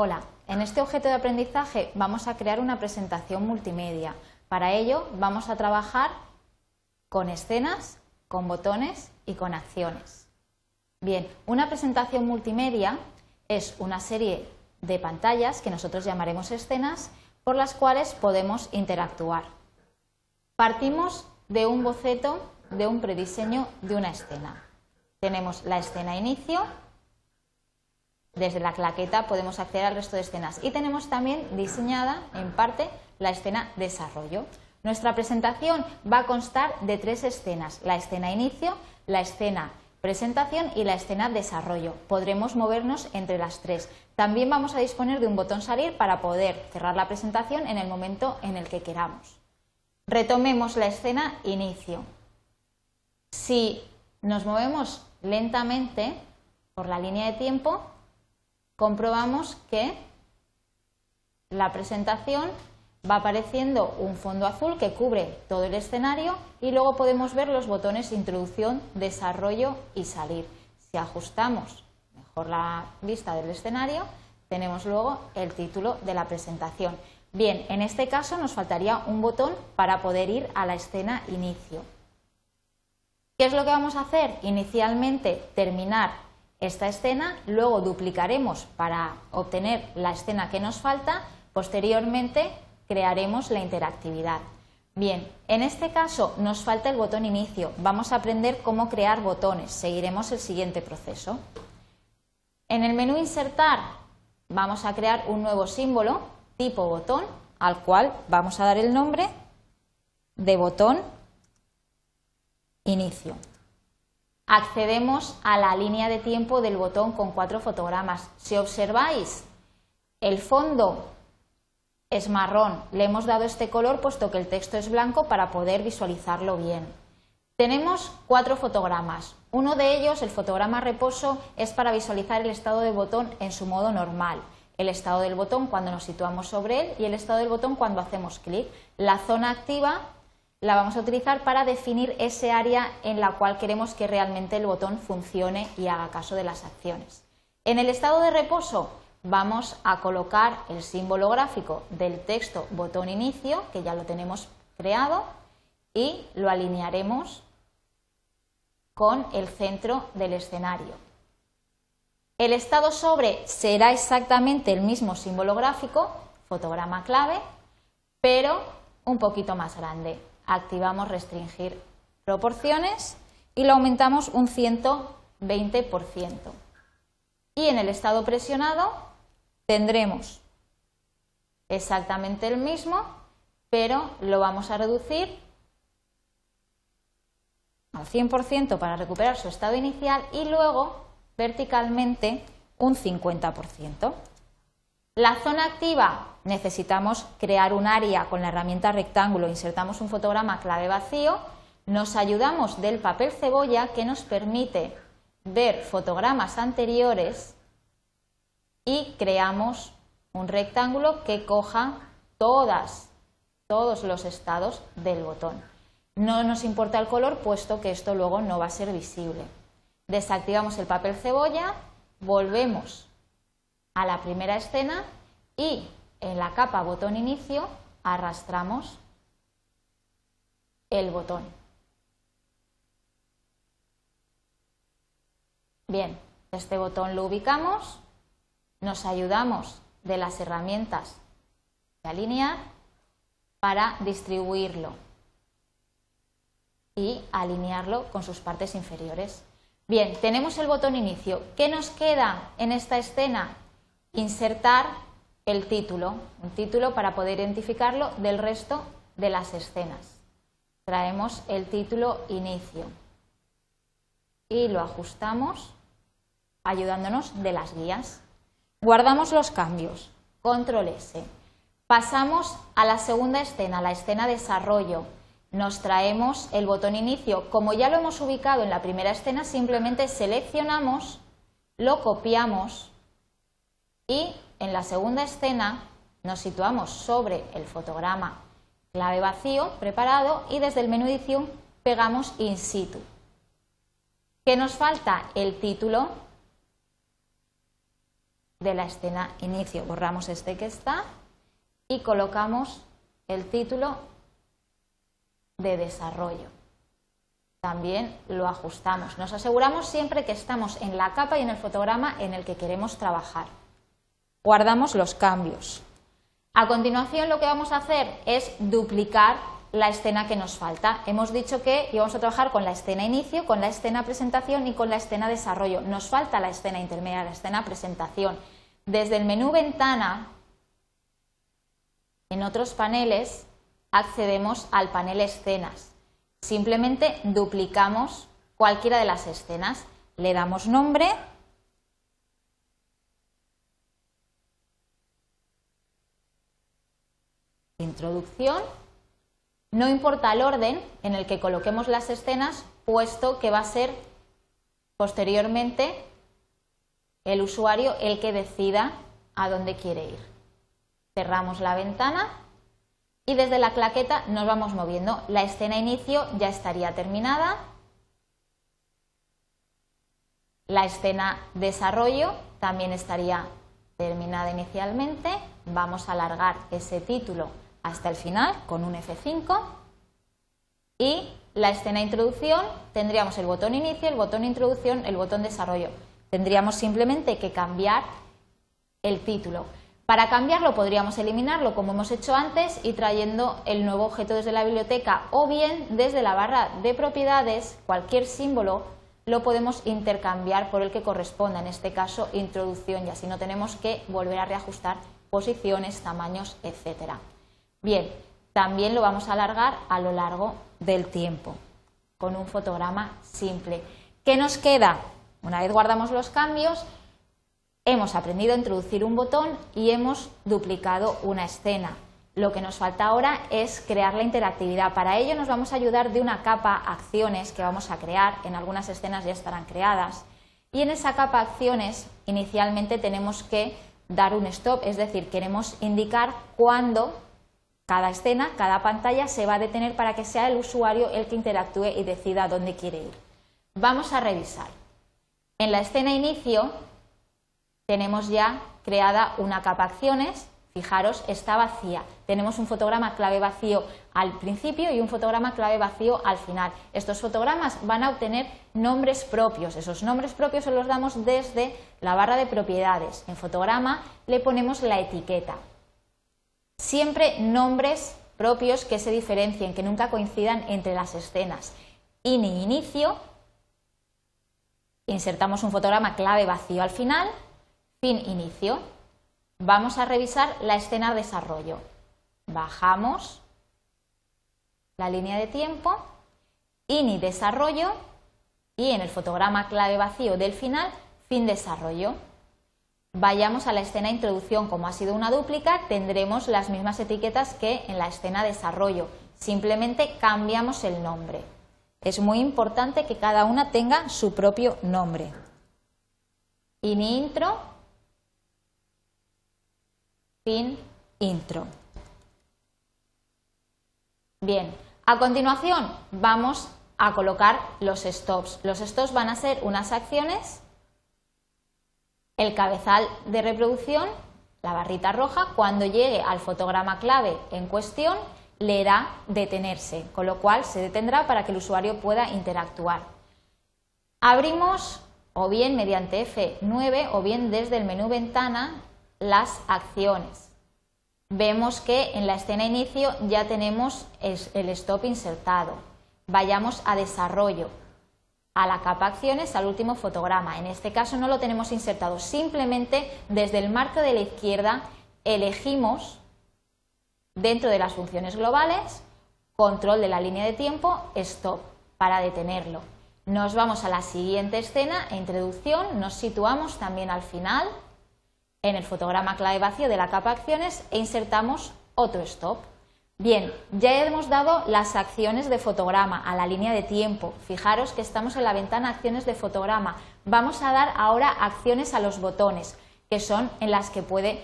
Hola, en este objeto de aprendizaje vamos a crear una presentación multimedia. Para ello vamos a trabajar con escenas, con botones y con acciones. Bien, una presentación multimedia es una serie de pantallas que nosotros llamaremos escenas por las cuales podemos interactuar. Partimos de un boceto, de un prediseño de una escena. Tenemos la escena inicio, desde la claqueta podemos acceder al resto de escenas. Y tenemos también diseñada, en parte, la escena desarrollo. Nuestra presentación va a constar de tres escenas, la escena inicio, la escena presentación y la escena desarrollo. Podremos movernos entre las tres. También vamos a disponer de un botón salir para poder cerrar la presentación en el momento en el que queramos. Retomemos la escena inicio. Si nos movemos lentamente por la línea de tiempo, comprobamos que la presentación va apareciendo un fondo azul que cubre todo el escenario y luego podemos ver los botones introducción, desarrollo y salir. Si ajustamos mejor la vista del escenario, tenemos luego el título de la presentación. Bien, en este caso nos faltaría un botón para poder ir a la escena inicio. ¿Qué es lo que vamos a hacer? Inicialmente terminar esta escena, luego duplicaremos para obtener la escena que nos falta, posteriormente crearemos la interactividad. Bien, en este caso nos falta el botón inicio. Vamos a aprender cómo crear botones. Seguiremos el siguiente proceso. En el menú insertar vamos a crear un nuevo símbolo tipo botón al cual vamos a dar el nombre de botón inicio accedemos a la línea de tiempo del botón con cuatro fotogramas. Si observáis, el fondo es marrón. Le hemos dado este color puesto que el texto es blanco para poder visualizarlo bien. Tenemos cuatro fotogramas. Uno de ellos, el fotograma reposo, es para visualizar el estado del botón en su modo normal. El estado del botón cuando nos situamos sobre él y el estado del botón cuando hacemos clic. La zona activa la vamos a utilizar para definir ese área en la cual queremos que realmente el botón funcione y haga caso de las acciones. En el estado de reposo vamos a colocar el símbolo gráfico del texto botón inicio, que ya lo tenemos creado, y lo alinearemos con el centro del escenario. El estado sobre será exactamente el mismo símbolo gráfico, fotograma clave, pero un poquito más grande activamos restringir proporciones y lo aumentamos un 120%. Y en el estado presionado tendremos exactamente el mismo, pero lo vamos a reducir al 100% para recuperar su estado inicial y luego verticalmente un 50%. La zona activa necesitamos crear un área con la herramienta rectángulo, insertamos un fotograma clave vacío, nos ayudamos del papel cebolla que nos permite ver fotogramas anteriores y creamos un rectángulo que coja todos los estados del botón. No nos importa el color puesto que esto luego no va a ser visible. Desactivamos el papel cebolla, volvemos a la primera escena y en la capa botón inicio arrastramos el botón. Bien, este botón lo ubicamos, nos ayudamos de las herramientas de alinear para distribuirlo y alinearlo con sus partes inferiores. Bien, tenemos el botón inicio. ¿Qué nos queda en esta escena? Insertar el título, un título para poder identificarlo del resto de las escenas. Traemos el título inicio y lo ajustamos ayudándonos de las guías. Guardamos los cambios, control S. Pasamos a la segunda escena, la escena desarrollo. Nos traemos el botón inicio. Como ya lo hemos ubicado en la primera escena, simplemente seleccionamos, lo copiamos y en la segunda escena nos situamos sobre el fotograma clave vacío preparado y desde el menú edición pegamos in situ. ¿Qué nos falta? El título de la escena inicio. Borramos este que está y colocamos el título de desarrollo. También lo ajustamos. Nos aseguramos siempre que estamos en la capa y en el fotograma en el que queremos trabajar. Guardamos los cambios. A continuación lo que vamos a hacer es duplicar la escena que nos falta. Hemos dicho que íbamos a trabajar con la escena inicio, con la escena presentación y con la escena desarrollo. Nos falta la escena intermedia, la escena presentación. Desde el menú ventana, en otros paneles, accedemos al panel escenas. Simplemente duplicamos cualquiera de las escenas. Le damos nombre. Introducción no importa el orden en el que coloquemos las escenas, puesto que va a ser posteriormente el usuario el que decida a dónde quiere ir. Cerramos la ventana y desde la claqueta nos vamos moviendo. La escena inicio ya estaría terminada. La escena desarrollo también estaría terminada inicialmente. Vamos a alargar ese título hasta el final con un F5 y la escena introducción tendríamos el botón inicio, el botón introducción, el botón desarrollo. Tendríamos simplemente que cambiar el título. Para cambiarlo podríamos eliminarlo como hemos hecho antes y trayendo el nuevo objeto desde la biblioteca o bien desde la barra de propiedades, cualquier símbolo lo podemos intercambiar por el que corresponda, en este caso introducción y así no tenemos que volver a reajustar posiciones, tamaños, etcétera. Bien, también lo vamos a alargar a lo largo del tiempo con un fotograma simple. ¿Qué nos queda? Una vez guardamos los cambios, hemos aprendido a introducir un botón y hemos duplicado una escena. Lo que nos falta ahora es crear la interactividad. Para ello nos vamos a ayudar de una capa acciones que vamos a crear. En algunas escenas ya estarán creadas. Y en esa capa acciones inicialmente tenemos que dar un stop, es decir, queremos indicar cuándo cada escena, cada pantalla se va a detener para que sea el usuario el que interactúe y decida dónde quiere ir. Vamos a revisar. En la escena inicio tenemos ya creada una capa acciones. Fijaros, está vacía. Tenemos un fotograma clave vacío al principio y un fotograma clave vacío al final. Estos fotogramas van a obtener nombres propios. Esos nombres propios se los damos desde la barra de propiedades. En fotograma le ponemos la etiqueta. Siempre nombres propios que se diferencien, que nunca coincidan entre las escenas. INI inicio, insertamos un fotograma clave vacío al final, fin inicio. Vamos a revisar la escena desarrollo. Bajamos la línea de tiempo, INI desarrollo y en el fotograma clave vacío del final, fin desarrollo. Vayamos a la escena introducción, como ha sido una dúplica, tendremos las mismas etiquetas que en la escena desarrollo, simplemente cambiamos el nombre. Es muy importante que cada una tenga su propio nombre. In intro, fin intro. Bien, a continuación vamos a colocar los stops. Los stops van a ser unas acciones el cabezal de reproducción, la barrita roja, cuando llegue al fotograma clave en cuestión, leerá detenerse, con lo cual se detendrá para que el usuario pueda interactuar. Abrimos o bien mediante F9 o bien desde el menú ventana las acciones. Vemos que en la escena inicio ya tenemos el stop insertado. Vayamos a desarrollo a la capa acciones al último fotograma. En este caso no lo tenemos insertado, simplemente desde el marco de la izquierda elegimos dentro de las funciones globales control de la línea de tiempo, stop, para detenerlo. Nos vamos a la siguiente escena, introducción, nos situamos también al final en el fotograma clave vacío de la capa acciones e insertamos otro stop. Bien, ya hemos dado las acciones de fotograma a la línea de tiempo. Fijaros que estamos en la ventana acciones de fotograma. Vamos a dar ahora acciones a los botones, que son en las que puede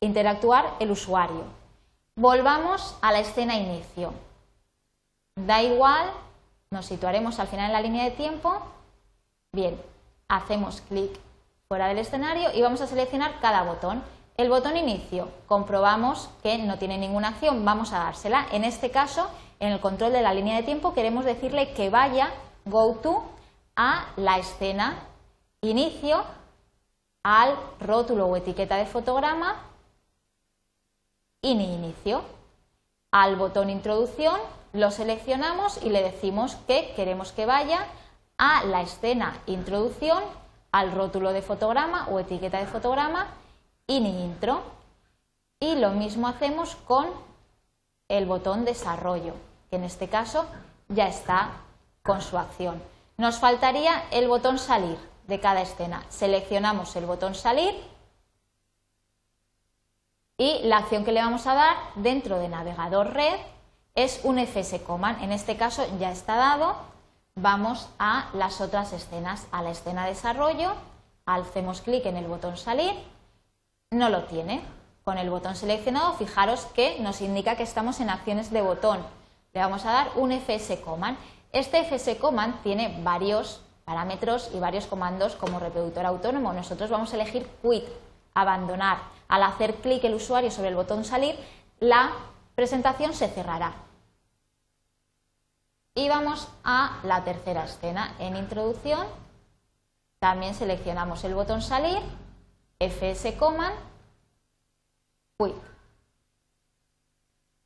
interactuar el usuario. Volvamos a la escena inicio. Da igual, nos situaremos al final en la línea de tiempo. Bien, hacemos clic fuera del escenario y vamos a seleccionar cada botón. El botón inicio, comprobamos que no tiene ninguna acción, vamos a dársela. En este caso, en el control de la línea de tiempo queremos decirle que vaya, go to, a la escena inicio, al rótulo o etiqueta de fotograma, ini inicio. Al botón introducción lo seleccionamos y le decimos que queremos que vaya a la escena introducción, al rótulo de fotograma o etiqueta de fotograma, ini intro. Y lo mismo hacemos con el botón desarrollo, que en este caso ya está con su acción. Nos faltaría el botón salir de cada escena. Seleccionamos el botón salir y la acción que le vamos a dar dentro de navegador red es un FS command. En este caso ya está dado. Vamos a las otras escenas, a la escena desarrollo, hacemos clic en el botón salir, no lo tiene. Con el botón seleccionado, fijaros que nos indica que estamos en acciones de botón. Le vamos a dar un FS command. Este FS command tiene varios parámetros y varios comandos como reproductor autónomo. Nosotros vamos a elegir quit, abandonar. Al hacer clic el usuario sobre el botón salir, la presentación se cerrará. Y vamos a la tercera escena. En introducción también seleccionamos el botón salir, fs command, quit.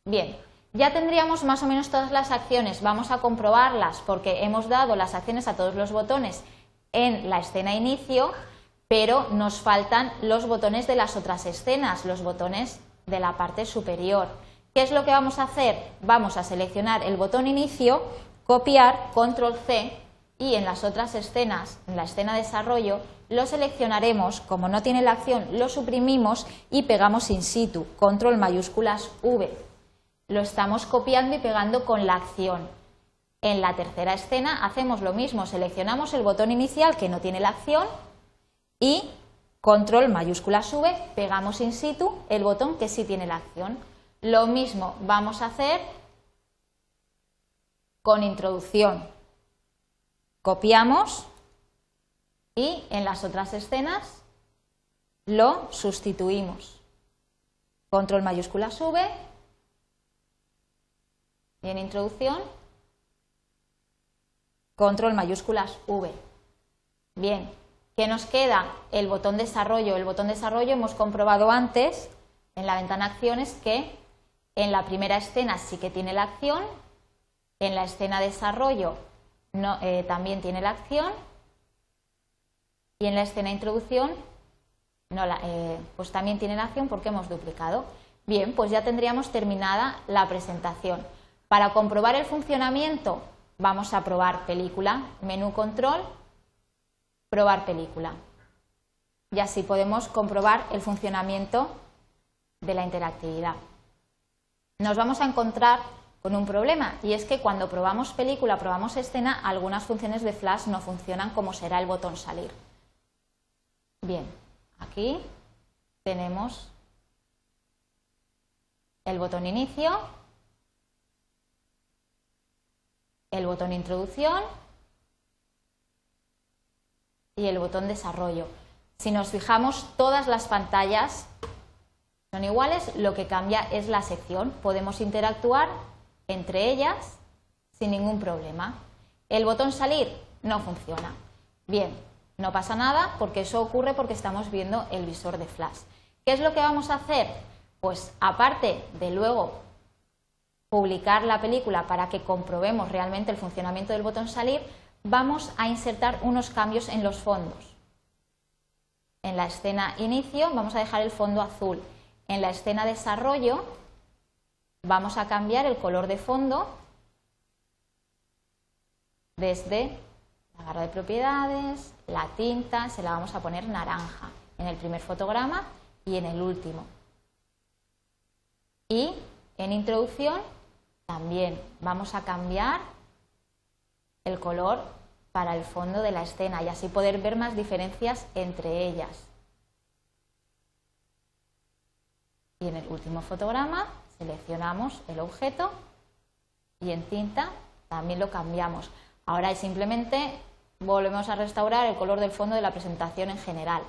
Bien, ya tendríamos más o menos todas las acciones, vamos a comprobarlas porque hemos dado las acciones a todos los botones en la escena inicio, pero nos faltan los botones de las otras escenas, los botones de la parte superior. ¿Qué es lo que vamos a hacer? Vamos a seleccionar el botón inicio, copiar, control C y en las otras escenas, en la escena desarrollo, lo seleccionaremos, como no tiene la acción, lo suprimimos y pegamos in situ, control mayúsculas V lo estamos copiando y pegando con la acción. En la tercera escena hacemos lo mismo, seleccionamos el botón inicial que no tiene la acción y control mayúscula sube, pegamos in situ el botón que sí tiene la acción. Lo mismo vamos a hacer con introducción. Copiamos y en las otras escenas lo sustituimos. Control mayúscula sube, y en introducción, control mayúsculas V. Bien, ¿qué nos queda? El botón desarrollo. El botón desarrollo hemos comprobado antes en la ventana acciones que en la primera escena sí que tiene la acción, en la escena desarrollo no, eh, también tiene la acción y en la escena introducción no eh, pues también tiene la acción porque hemos duplicado. Bien, pues ya tendríamos terminada la presentación. Para comprobar el funcionamiento vamos a probar película, menú control, probar película. Y así podemos comprobar el funcionamiento de la interactividad. Nos vamos a encontrar con un problema y es que cuando probamos película, probamos escena, algunas funciones de flash no funcionan como será el botón salir. Bien, aquí tenemos el botón inicio el botón introducción y el botón desarrollo. Si nos fijamos, todas las pantallas son iguales, lo que cambia es la sección. Podemos interactuar entre ellas sin ningún problema. El botón salir no funciona. Bien, no pasa nada porque eso ocurre porque estamos viendo el visor de flash. ¿Qué es lo que vamos a hacer? Pues aparte de luego publicar la película para que comprobemos realmente el funcionamiento del botón salir, vamos a insertar unos cambios en los fondos. En la escena inicio vamos a dejar el fondo azul. En la escena desarrollo vamos a cambiar el color de fondo desde la barra de propiedades, la tinta, se la vamos a poner naranja en el primer fotograma y en el último. Y en introducción también vamos a cambiar el color para el fondo de la escena y así poder ver más diferencias entre ellas. Y en el último fotograma seleccionamos el objeto y en tinta también lo cambiamos. Ahora simplemente volvemos a restaurar el color del fondo de la presentación en general.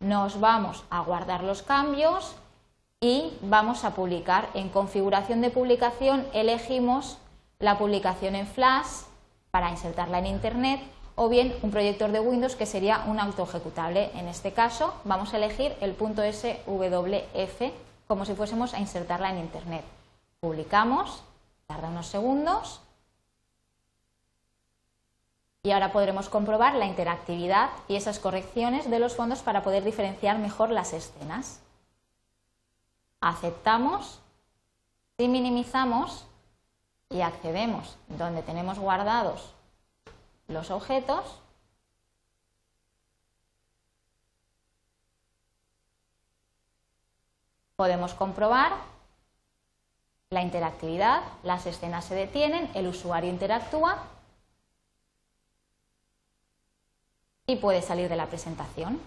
Nos vamos a guardar los cambios y vamos a publicar. En configuración de publicación elegimos la publicación en Flash para insertarla en Internet o bien un proyector de Windows que sería un autoejecutable. En este caso vamos a elegir el punto SWF como si fuésemos a insertarla en Internet. Publicamos, tarda unos segundos y ahora podremos comprobar la interactividad y esas correcciones de los fondos para poder diferenciar mejor las escenas. Aceptamos minimizamos y accedemos donde tenemos guardados los objetos podemos comprobar la interactividad, las escenas se detienen, el usuario interactúa y puede salir de la presentación.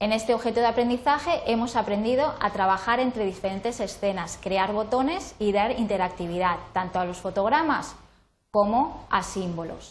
En este objeto de aprendizaje hemos aprendido a trabajar entre diferentes escenas, crear botones y dar interactividad tanto a los fotogramas como a símbolos.